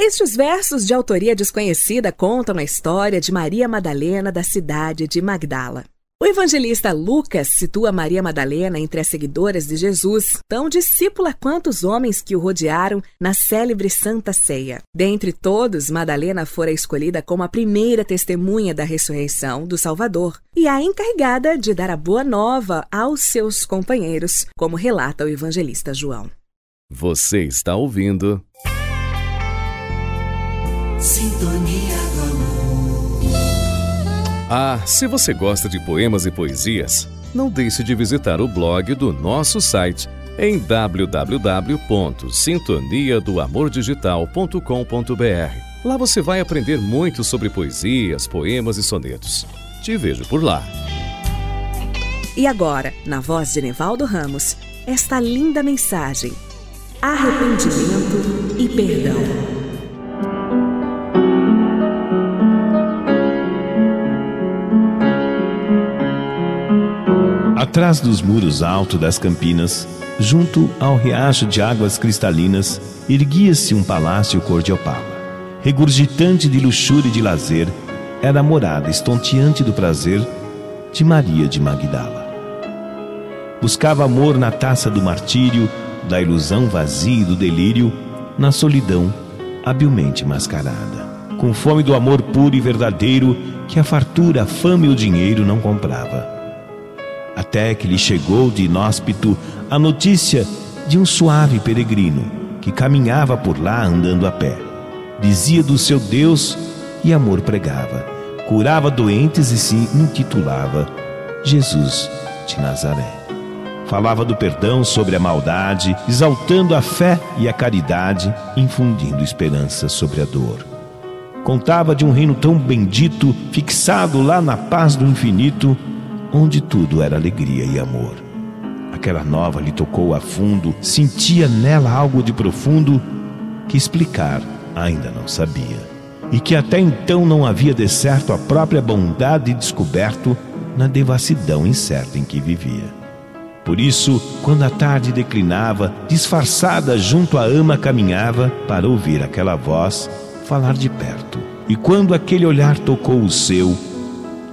Estes versos de autoria desconhecida contam a história de Maria Madalena da cidade de Magdala. O evangelista Lucas situa Maria Madalena entre as seguidoras de Jesus, tão discípula quanto os homens que o rodearam na célebre Santa Ceia. Dentre todos, Madalena fora escolhida como a primeira testemunha da ressurreição do Salvador e a encarregada de dar a boa nova aos seus companheiros, como relata o evangelista João. Você está ouvindo. Sintonia do amor. Ah, se você gosta de poemas e poesias, não deixe de visitar o blog do nosso site em www.sintoniadoamordigital.com.br. Lá você vai aprender muito sobre poesias, poemas e sonetos. Te vejo por lá. E agora, na voz de Nevaldo Ramos, esta linda mensagem: arrependimento e perdão. Atrás dos muros altos das Campinas, junto ao riacho de águas cristalinas, erguia-se um palácio cor de opala. Regurgitante de luxúria e de lazer, era a morada estonteante do prazer de Maria de Magdala. Buscava amor na taça do martírio, da ilusão vazia e do delírio, na solidão habilmente mascarada. Com fome do amor puro e verdadeiro que a fartura, a fama e o dinheiro não comprava até que lhe chegou de inóspito a notícia de um suave peregrino que caminhava por lá andando a pé. Dizia do seu Deus e amor pregava, curava doentes e se intitulava Jesus de Nazaré. Falava do perdão sobre a maldade, exaltando a fé e a caridade, infundindo esperança sobre a dor. Contava de um reino tão bendito, fixado lá na paz do infinito, onde tudo era alegria e amor. Aquela nova lhe tocou a fundo, sentia nela algo de profundo que explicar ainda não sabia. E que até então não havia de certo a própria bondade descoberto na devassidão incerta em que vivia. Por isso, quando a tarde declinava, disfarçada junto à ama caminhava para ouvir aquela voz falar de perto. E quando aquele olhar tocou o seu,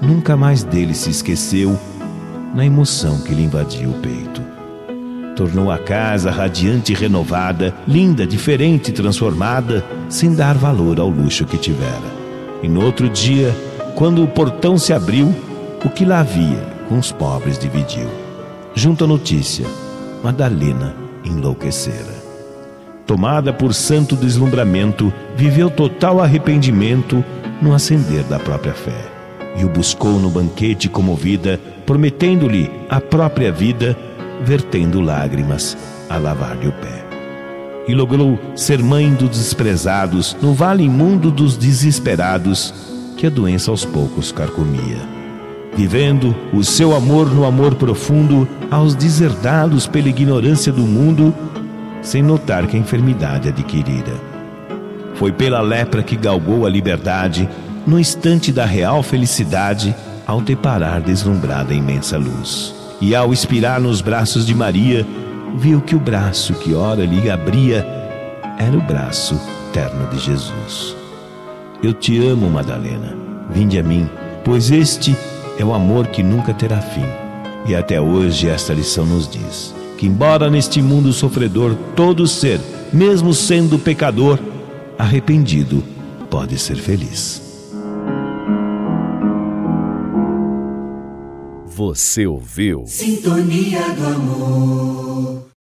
nunca mais dele se esqueceu na emoção que lhe invadiu o peito. Tornou a casa radiante e renovada, linda, diferente e transformada, sem dar valor ao luxo que tivera. E no outro dia, quando o portão se abriu, o que lá havia com os pobres dividiu. Junto à notícia, Madalena enlouquecera. Tomada por santo deslumbramento, viveu total arrependimento no acender da própria fé e o buscou no banquete comovida, prometendo-lhe a própria vida, vertendo lágrimas a lavar-lhe o pé. E logrou ser mãe dos desprezados, no vale imundo dos desesperados, que a doença aos poucos carcomia. Vivendo o seu amor no amor profundo aos deserdados pela ignorância do mundo, sem notar que a enfermidade adquirira. Foi pela lepra que galgou a liberdade, no instante da real felicidade, ao deparar deslumbrada a imensa luz. E ao expirar nos braços de Maria, viu que o braço que ora lhe abria era o braço terno de Jesus. Eu te amo, Madalena. Vinde a mim, pois este é o amor que nunca terá fim. E até hoje esta lição nos diz que, embora neste mundo sofredor todo ser, mesmo sendo pecador, arrependido, pode ser feliz. Você ouviu? Sintonia do amor.